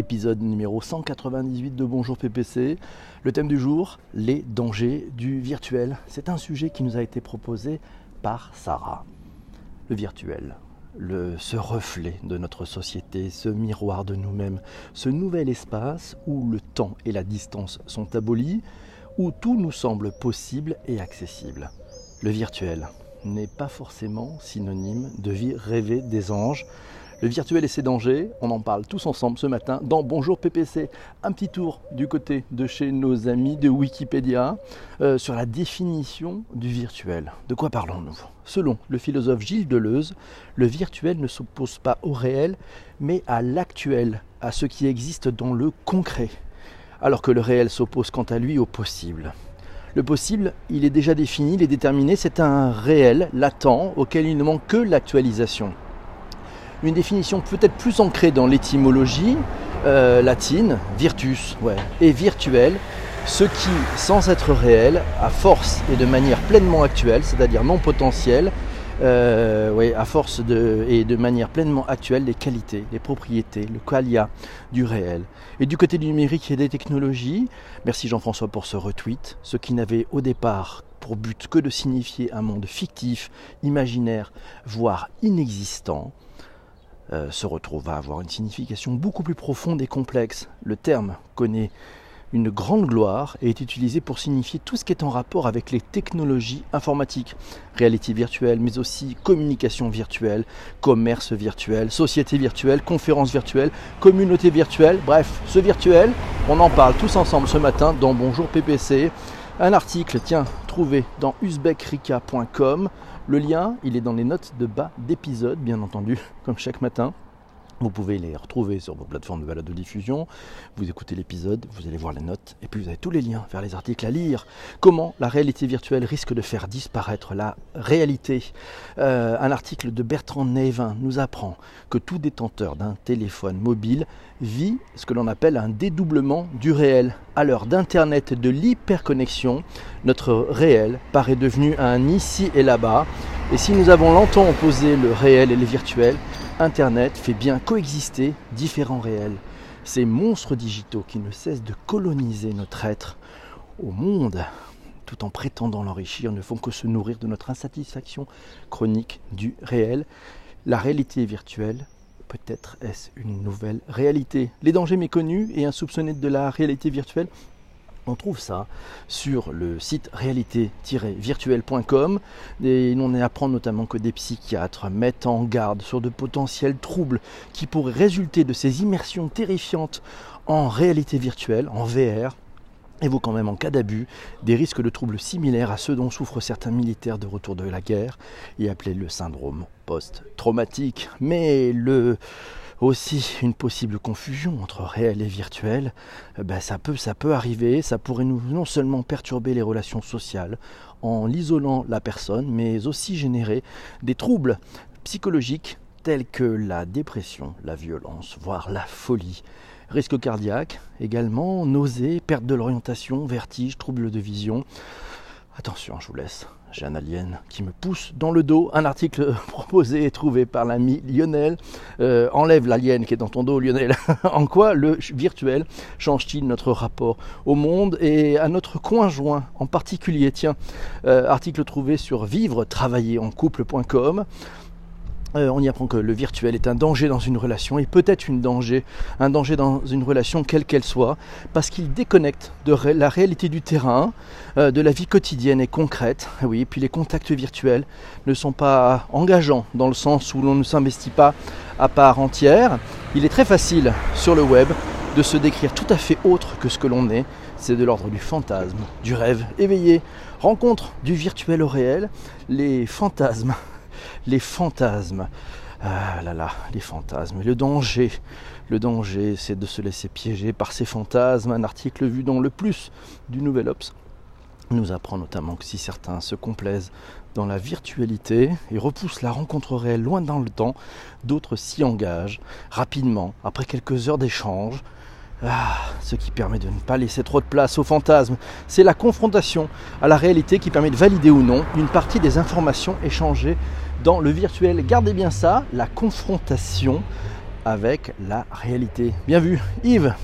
épisode numéro 198 de Bonjour PPC. Le thème du jour, les dangers du virtuel. C'est un sujet qui nous a été proposé par Sarah. Le virtuel, ce reflet de notre société, ce miroir de nous-mêmes, ce nouvel espace où le temps et la distance sont abolis, où tout nous semble possible et accessible. Le virtuel n'est pas forcément synonyme de vie rêvée des anges, le virtuel et ses dangers, on en parle tous ensemble ce matin dans Bonjour PPC. Un petit tour du côté de chez nos amis de Wikipédia euh, sur la définition du virtuel. De quoi parlons-nous? Selon le philosophe Gilles Deleuze, le virtuel ne s'oppose pas au réel, mais à l'actuel, à ce qui existe dans le concret, alors que le réel s'oppose quant à lui au possible. Le possible, il est déjà défini, il est déterminé, c'est un réel latent auquel il ne manque que l'actualisation une définition peut-être plus ancrée dans l'étymologie euh, latine, virtus, et virtuel, ce qui, sans être réel, à force et de manière pleinement actuelle, c'est-à-dire non potentielle, euh, à force et de manière pleinement actuelle, les qualités, les propriétés, le qualia du réel. Et du côté du numérique et des technologies, merci Jean-François pour ce retweet, ce qui n'avait au départ pour but que de signifier un monde fictif, imaginaire, voire inexistant, euh, se retrouve à avoir une signification beaucoup plus profonde et complexe. Le terme connaît une grande gloire et est utilisé pour signifier tout ce qui est en rapport avec les technologies informatiques, réalité virtuelle, mais aussi communication virtuelle, commerce virtuel, société virtuelle, conférence virtuelle, communauté virtuelle, bref, ce virtuel, on en parle tous ensemble ce matin dans Bonjour PPC. Un article, tiens, trouvé dans uzbekrika.com le lien, il est dans les notes de bas d'épisode, bien entendu, comme chaque matin. Vous pouvez les retrouver sur vos plateformes de balade de diffusion. Vous écoutez l'épisode, vous allez voir les notes, et puis vous avez tous les liens vers les articles à lire. Comment la réalité virtuelle risque de faire disparaître la réalité. Euh, un article de Bertrand Nevin nous apprend que tout détenteur d'un téléphone mobile vit ce que l'on appelle un dédoublement du réel. À l'heure d'Internet et de l'hyperconnexion, notre réel paraît devenu un ici et là-bas. Et si nous avons longtemps opposé le réel et le virtuel, Internet fait bien coexister différents réels. Ces monstres digitaux qui ne cessent de coloniser notre être au monde tout en prétendant l'enrichir ne font que se nourrir de notre insatisfaction chronique du réel. La réalité virtuelle, peut-être est-ce une nouvelle réalité. Les dangers méconnus et insoupçonnés de la réalité virtuelle on trouve ça sur le site réalité-virtuel.com et on y apprend notamment que des psychiatres mettent en garde sur de potentiels troubles qui pourraient résulter de ces immersions terrifiantes en réalité virtuelle, en VR, évoquant même en cas d'abus des risques de troubles similaires à ceux dont souffrent certains militaires de retour de la guerre et appelé le syndrome post-traumatique. Mais le aussi une possible confusion entre réel et virtuel, eh ben ça, peut, ça peut arriver, ça pourrait nous, non seulement perturber les relations sociales en l'isolant la personne, mais aussi générer des troubles psychologiques tels que la dépression, la violence, voire la folie. Risque cardiaque également, nausées, perte de l'orientation, vertige, troubles de vision. Attention, je vous laisse j'ai un alien qui me pousse dans le dos. Un article proposé et trouvé par l'ami Lionel. Euh, enlève l'alien qui est dans ton dos, Lionel. en quoi le virtuel change-t-il notre rapport au monde et à notre conjoint en particulier? Tiens, euh, article trouvé sur vivre, travailler en couple.com. Euh, on y apprend que le virtuel est un danger dans une relation et peut-être un danger dans une relation quelle qu'elle soit, parce qu'il déconnecte de la réalité du terrain, euh, de la vie quotidienne et concrète. Oui, et puis les contacts virtuels ne sont pas engageants dans le sens où l'on ne s'investit pas à part entière. Il est très facile sur le web de se décrire tout à fait autre que ce que l'on est. C'est de l'ordre du fantasme, du rêve éveillé, rencontre du virtuel au réel, les fantasmes les fantasmes. Ah là là, les fantasmes. Le danger, le danger, c'est de se laisser piéger par ces fantasmes. Un article vu dans le plus du Nouvel Ops nous apprend notamment que si certains se complaisent dans la virtualité et repoussent la rencontre réelle loin dans le temps, d'autres s'y engagent rapidement, après quelques heures d'échange, ah, ce qui permet de ne pas laisser trop de place aux fantasmes, c'est la confrontation à la réalité qui permet de valider ou non une partie des informations échangées dans le virtuel. Gardez bien ça, la confrontation avec la réalité. Bien vu, Yves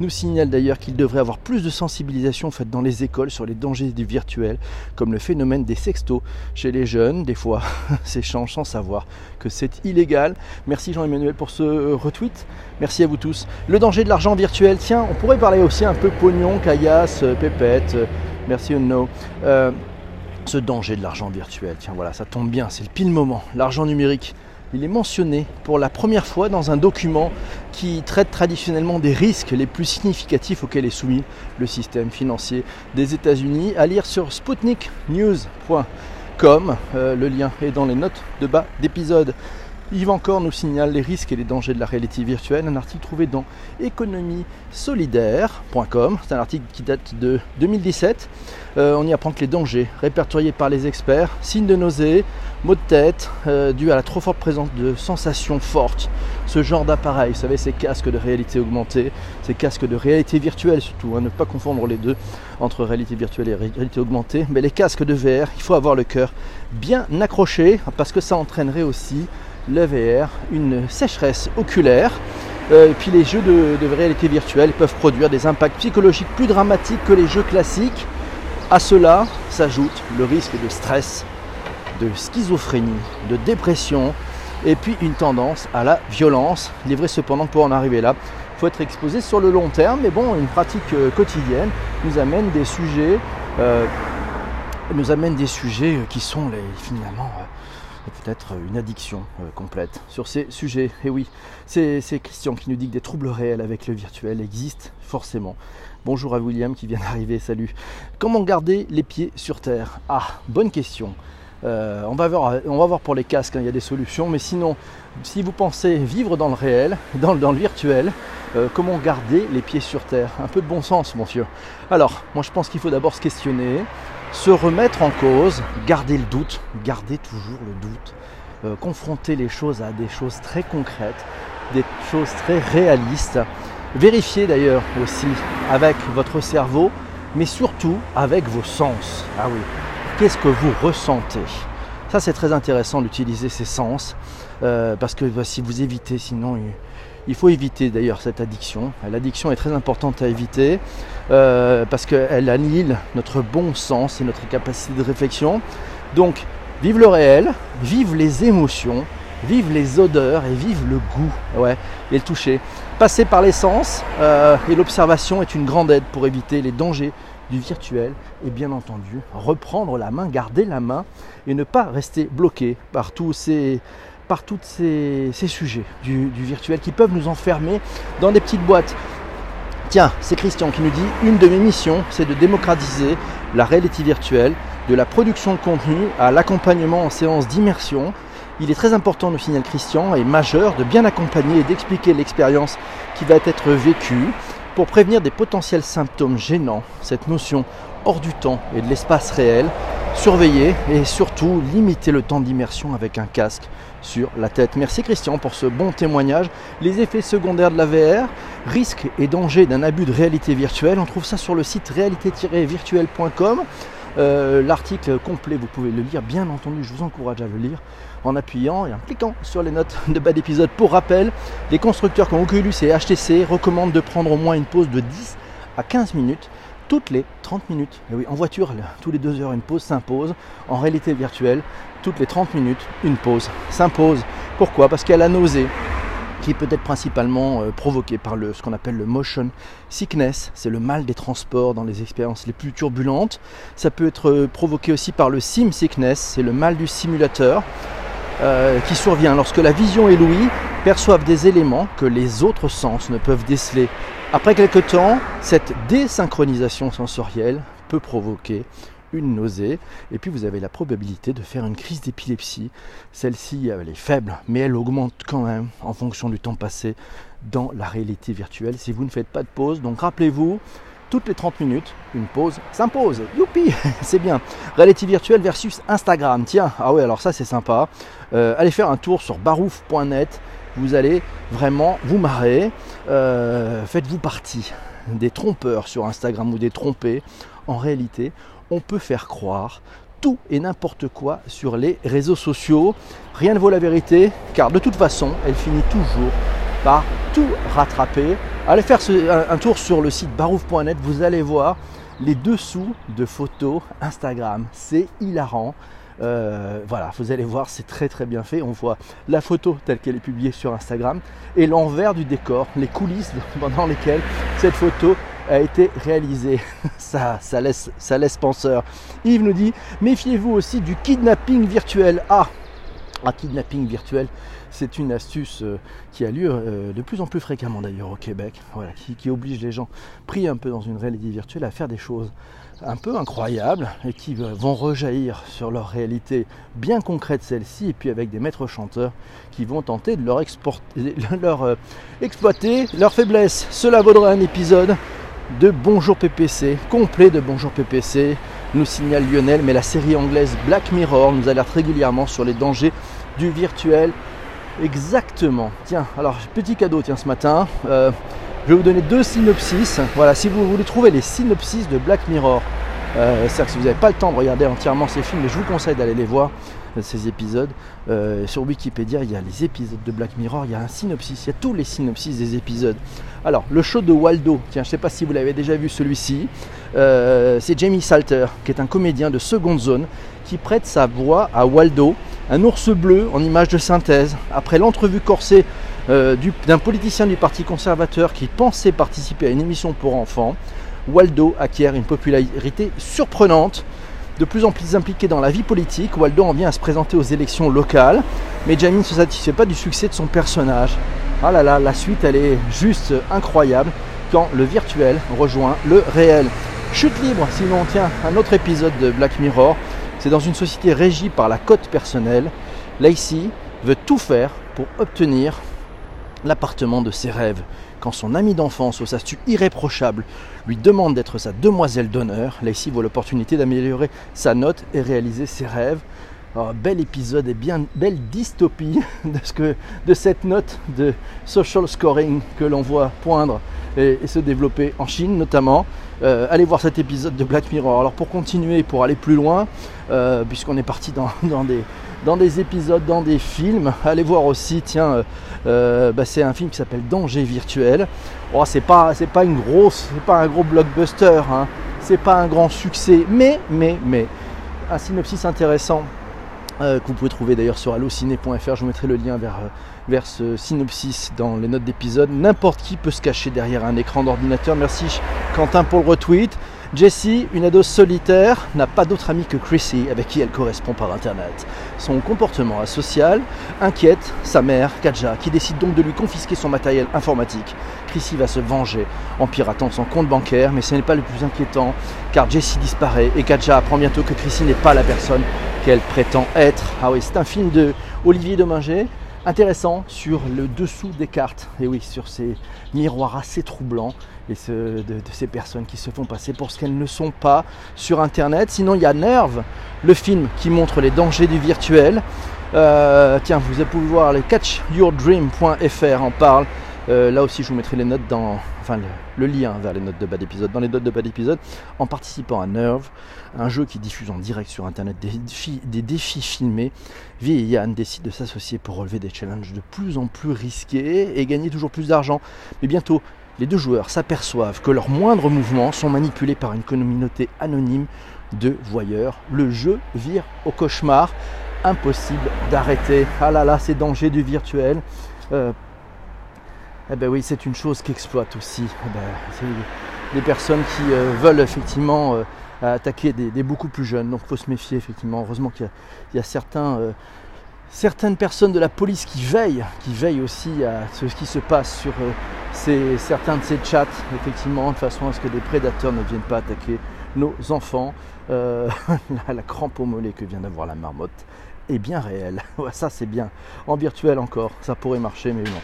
nous signale d'ailleurs qu'il devrait avoir plus de sensibilisation faite dans les écoles sur les dangers du virtuel, comme le phénomène des sextos chez les jeunes. Des fois, s'échangent sans savoir que c'est illégal. Merci Jean-Emmanuel pour ce euh, retweet. Merci à vous tous. Le danger de l'argent virtuel. Tiens, on pourrait parler aussi un peu pognon, caillasse, euh, pépette. Euh, merci Uno. Ce danger de l'argent virtuel. Tiens, voilà, ça tombe bien, c'est le pile moment. L'argent numérique il est mentionné pour la première fois dans un document qui traite traditionnellement des risques les plus significatifs auxquels est soumis le système financier des États-Unis. À lire sur sputniknews.com. Euh, le lien est dans les notes de bas d'épisode. Yves encore nous signale les risques et les dangers de la réalité virtuelle, un article trouvé dans économiesolidaire.com. C'est un article qui date de 2017. Euh, on y apprend que les dangers répertoriés par les experts, signes de nausée, maux de tête, euh, dus à la trop forte présence de sensations fortes, ce genre d'appareil, vous savez, ces casques de réalité augmentée, ces casques de réalité virtuelle surtout, hein, ne pas confondre les deux entre réalité virtuelle et réalité augmentée, mais les casques de VR, il faut avoir le cœur bien accroché parce que ça entraînerait aussi le VR, une sécheresse oculaire. Euh, puis les jeux de, réalité virtuelle peuvent produire des impacts psychologiques plus dramatiques que les jeux classiques. À cela s'ajoute le risque de stress, de schizophrénie, de dépression et puis une tendance à la violence. Il cependant pour en arriver là, il faut être exposé sur le long terme, mais bon, une pratique euh, quotidienne nous amène des sujets, euh, nous amène des sujets qui sont finalement peut-être une addiction euh, complète sur ces sujets. Et oui, c'est Christian qui nous dit que des troubles réels avec le virtuel existent forcément. Bonjour à William qui vient d'arriver, salut. Comment garder les pieds sur terre? Ah, bonne question. Euh, on, va voir, on va voir pour les casques, hein, il y a des solutions, mais sinon, si vous pensez vivre dans le réel, dans, le virtuel, euh, comment garder les pieds sur terre? Un peu de bon sens, monsieur. Alors, moi je pense qu'il faut d'abord se questionner, se remettre en cause, garder le doute, garder toujours le doute, euh, confronter les choses à des choses très concrètes, des choses très réalistes. Vérifier d'ailleurs aussi avec votre cerveau, mais surtout avec vos sens. Ah oui, qu'est-ce que vous ressentez? Ça c'est très intéressant d'utiliser ces sens, euh, parce que bah, si vous évitez, sinon il faut éviter d'ailleurs cette addiction. L'addiction est très importante à éviter euh, parce qu'elle annihile notre bon sens et notre capacité de réflexion. Donc, vive le réel, vive les émotions, vive les odeurs et vive le goût ouais, et le toucher. Passer par les sens euh, et l'observation est une grande aide pour éviter les dangers du virtuel et bien entendu reprendre la main, garder la main et ne pas rester bloqué par tous ces par tous ces, sujets du, virtuel qui peuvent nous enfermer dans des petites boîtes. Tiens, c'est Christian qui nous dit une de mes missions, c'est de démocratiser la réalité virtuelle, de la production de contenu à l'accompagnement en séance d'immersion. Il est très important, nous signale Christian, et majeur de bien accompagner et d'expliquer l'expérience qui va être vécue pour prévenir des potentiels symptômes gênants. Cette notion hors du temps et de l'espace réel, surveiller et surtout limiter le temps d'immersion avec un casque sur la tête. Merci Christian pour ce bon témoignage. Les effets secondaires de la VR, risques et dangers d'un abus de réalité virtuelle, on trouve ça sur le site réalité-virtuelle.com. Euh, l'article complet, vous pouvez le lire, bien entendu, je vous encourage à le lire en appuyant et en cliquant sur les notes de bas d'épisode. Pour rappel, les constructeurs comme Oculus et HTC recommandent de prendre au moins une pause de 10 à 15 minutes toutes les 30 minutes. Et oui, en voiture, tous les 2 heures, une pause s'impose. En réalité virtuelle, toutes les 30 minutes, une pause s'impose. Pourquoi? Parce qu'il y a nausée qui peut être principalement euh, provoquée par le, ce qu'on appelle le motion sickness, c'est le mal des transports dans les expériences les plus turbulentes. Ça peut être euh, provoqué aussi par le sim sickness, c'est le mal du simulateur. Euh, qui survient lorsque la vision et l'ouïe perçoivent des éléments que les autres sens ne peuvent déceler. Après quelque temps, cette désynchronisation sensorielle peut provoquer une nausée et puis vous avez la probabilité de faire une crise d'épilepsie. Celle-ci, elle est faible, mais elle augmente quand même en fonction du temps passé dans la réalité virtuelle si vous ne faites pas de pause. Donc rappelez-vous, toutes les 30 minutes, une pause s'impose. Youpi, c'est bien. Réalité virtuelle versus Instagram. Tiens, ah ouais, alors ça c'est sympa. Euh, allez faire un tour sur barouf.net. Vous allez vraiment vous marrer. Euh, faites-vous partie des trompeurs sur Instagram ou des trompés. En réalité, on peut faire croire tout et n'importe quoi sur les réseaux sociaux. Rien ne vaut la vérité, car de toute façon, elle finit toujours par tout rattraper. Allez faire un, tour sur le site barouf.net, vous allez voir les dessous de photos Instagram. C'est hilarant. Euh, voilà, vous allez voir, c'est très très bien fait. On voit la photo telle qu'elle est publiée sur Instagram et l'envers du décor, les coulisses pendant lesquelles cette photo a été réalisée. Ça, ça, laisse, ça penseur. Yves nous dit méfiez-vous aussi du kidnapping virtuel. Ah, un kidnapping virtuel, c'est une astuce euh, qui a lieu euh, de plus en plus fréquemment d'ailleurs au Québec, voilà, qui, oblige les gens pris un peu dans une réalité virtuelle à faire des choses un peu incroyables et qui euh, vont rejaillir sur leur réalité bien concrète celle-ci et puis avec des maîtres chanteurs qui vont tenter de leur, leur exploiter leur faiblesse. Cela vaudra un épisode de Bonjour PPC, complet de Bonjour PPC, nous signale Lionel, mais la série anglaise Black Mirror nous alerte régulièrement sur les dangers du virtuel Exactement. Tiens, alors petit cadeau tiens ce matin. Euh, je vais vous donner deux synopsis. Voilà, si vous voulez trouver les synopsis de Black Mirror, euh, c'est-à-dire que si vous n'avez pas le temps de regarder entièrement ces films, mais je vous conseille d'aller les voir, euh, ces épisodes. sur Wikipédia, il y a les épisodes de Black Mirror, il y a un synopsis, il y a tous les synopsis des épisodes. Alors, le show de Waldo, tiens, je ne sais pas si vous l'avez déjà vu celui-ci, c'est Jamie Salter, qui est un comédien de seconde zone, qui prête sa voix à Waldo, un ours bleu en image de synthèse. Après l'entrevue corsée euh, d'un politicien du Parti conservateur qui pensait participer à une émission pour enfants, Waldo acquiert une popularité surprenante. De plus en plus impliqué dans la vie politique, Waldo en vient à se présenter aux élections locales, mais Jamie ne se satisfait pas du succès de son personnage. Ah là là, la suite elle est juste incroyable quand le virtuel rejoint le réel. Chute libre, sinon tiens, un autre épisode de Black Mirror c'est dans une société régie par la cote personnelle. Lacey veut tout faire pour obtenir l'appartement de ses rêves. Quand son ami d'enfance, au statut irréprochable, lui demande d'être sa demoiselle d'honneur, Lacey voit l'opportunité d'améliorer sa note et réaliser ses rêves. Oh, bel épisode et bien belle dystopie de, ce que, de cette note de social scoring que l'on voit poindre et, se développer en Chine notamment. Euh, allez voir cet épisode de Black Mirror. Alors pour continuer, pour aller plus loin, euh, puisqu'on est parti dans, des, dans des épisodes, dans des films, allez voir aussi, tiens, euh, bah, c'est un film qui s'appelle Danger virtuel. Oh, c'est pas, c'est pas une grosse, c'est pas un gros blockbuster, hein. c'est pas un grand succès, mais, mais, mais, un synopsis intéressant que vous pouvez trouver d'ailleurs sur allociné.fr. Je vous mettrai le lien vers vers ce synopsis dans les notes d'épisode. N'importe qui peut se cacher derrière un écran d'ordinateur. Merci Quentin pour le retweet. Jessie, une ado solitaire, n'a pas d'autre amie que Chrissy avec qui elle correspond par internet. Son comportement asocial inquiète sa mère, Katja, qui décide donc de lui confisquer son matériel informatique. Chrissy va se venger en piratant son compte bancaire, mais ce n'est pas le plus inquiétant car Jessie disparaît et Katja apprend bientôt que Chrissy n'est pas la personne qu'elle prétend être. Ah oui, c'est un film de Olivier Dominger intéressant sur le dessous des cartes. Et oui, sur ces miroirs assez troublants et de, ces personnes qui se font passer pour ce qu'elles ne sont pas sur Internet. Sinon, il y a Nerve, le film qui montre les dangers du virtuel. Euh, tiens, vous pouvez voir les catchyourdream.fr en parle. Euh, là aussi, je vous mettrai les notes dans, enfin le, lien vers les notes de bas d'épisode, dans les notes de bas d'épisode, en participant à Nerve, un jeu qui diffuse en direct sur Internet des défis, filmés. Vi et Yann décident de s'associer pour relever des challenges de plus en plus risqués et gagner toujours plus d'argent. Mais bientôt, les deux joueurs s'aperçoivent que leurs moindres mouvements sont manipulés par une communauté anonyme de voyeurs. Le jeu vire au cauchemar. Impossible d'arrêter. Ah là là, ces dangers du virtuel. Euh, eh ben oui, c'est une chose qu'exploitent aussi eh ben, personnes qui euh, veulent effectivement euh, attaquer des, beaucoup plus jeunes. Donc il faut se méfier effectivement. Heureusement qu'il y, a, certains, certaines personnes de la police qui veillent, qui veillent aussi à ce qui se passe sur ces, certains de ces chats, effectivement, de façon à ce que des prédateurs ne viennent pas attaquer nos enfants. la, la crampe au mollet que vient d'avoir la marmotte est bien réelle. ça c'est bien. En virtuel encore, ça pourrait marcher, mais non.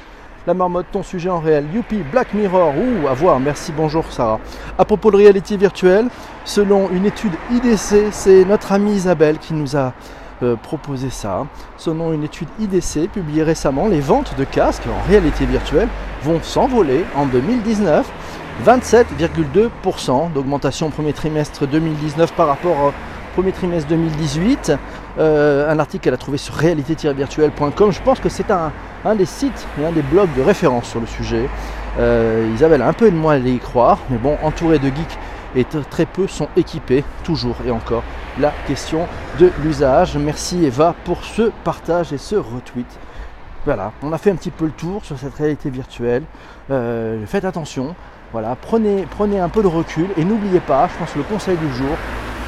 La marmotte, ton sujet en réel. Youpi, Black Mirror. Ouh, à voir. Merci, bonjour Sarah. À propos de réalité virtuelle, selon une étude IDC, c'est notre amie Isabelle qui nous a proposé ça. Selon une étude IDC publiée récemment, les ventes de casques en réalité virtuelle vont s'envoler en 2019. 27,2% d'augmentation au premier trimestre 2019 par rapport au premier trimestre 2018. euh, un article qu'elle a trouvé sur réalité-virtuelle.com. Je pense que c'est un, des sites et un des blogs de référence sur le sujet. Euh, Isabelle a un peu de moi à y croire, mais bon, entourée de geeks et très peu sont équipés, toujours et encore. La question de l'usage. Merci Eva pour ce partage et ce retweet. Voilà, on a fait un petit peu le tour sur cette réalité virtuelle. Euh, faites attention, voilà, prenez, prenez un peu de recul et n'oubliez pas, je pense le conseil du jour,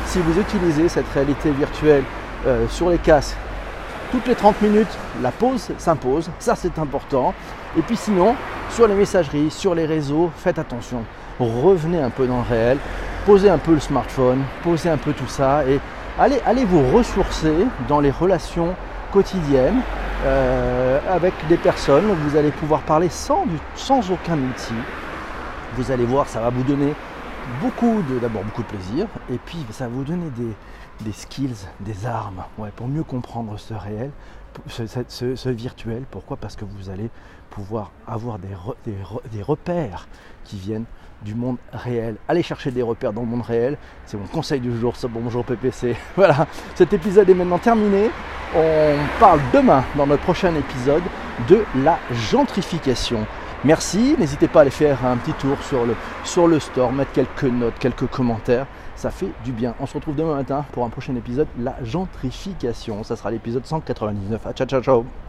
si vous utilisez cette réalité virtuelle euh, sur les casques toutes les 30 minutes, la pause s'impose, ça c'est important. Et puis sinon, sur les messageries, sur les réseaux, faites attention. Revenez un peu dans le réel, posez un peu le smartphone, posez un peu tout ça et allez, vous ressourcer dans les relations quotidiennes euh, avec des personnes. Vous allez pouvoir parler sans, aucun outil. Vous allez voir, ça va vous donner beaucoup de, d'abord beaucoup de plaisir, et puis ça va vous donner des, skills, des armes, pour mieux comprendre ce réel, ce, virtuel. Pourquoi? Parce que vous allez pouvoir avoir des, repères qui viennent du monde réel. Allez chercher des repères dans le monde réel, c'est mon conseil du jour, ce bonjour PPC. Voilà, cet épisode est maintenant terminé. On parle demain dans notre prochain épisode de la gentrification. Merci, n'hésitez pas à aller faire un petit tour sur le store, mettre quelques notes, quelques commentaires, ça fait du bien. On se retrouve demain matin pour un prochain épisode, la gentrification. Ça sera l'épisode 199. ciao ciao ciao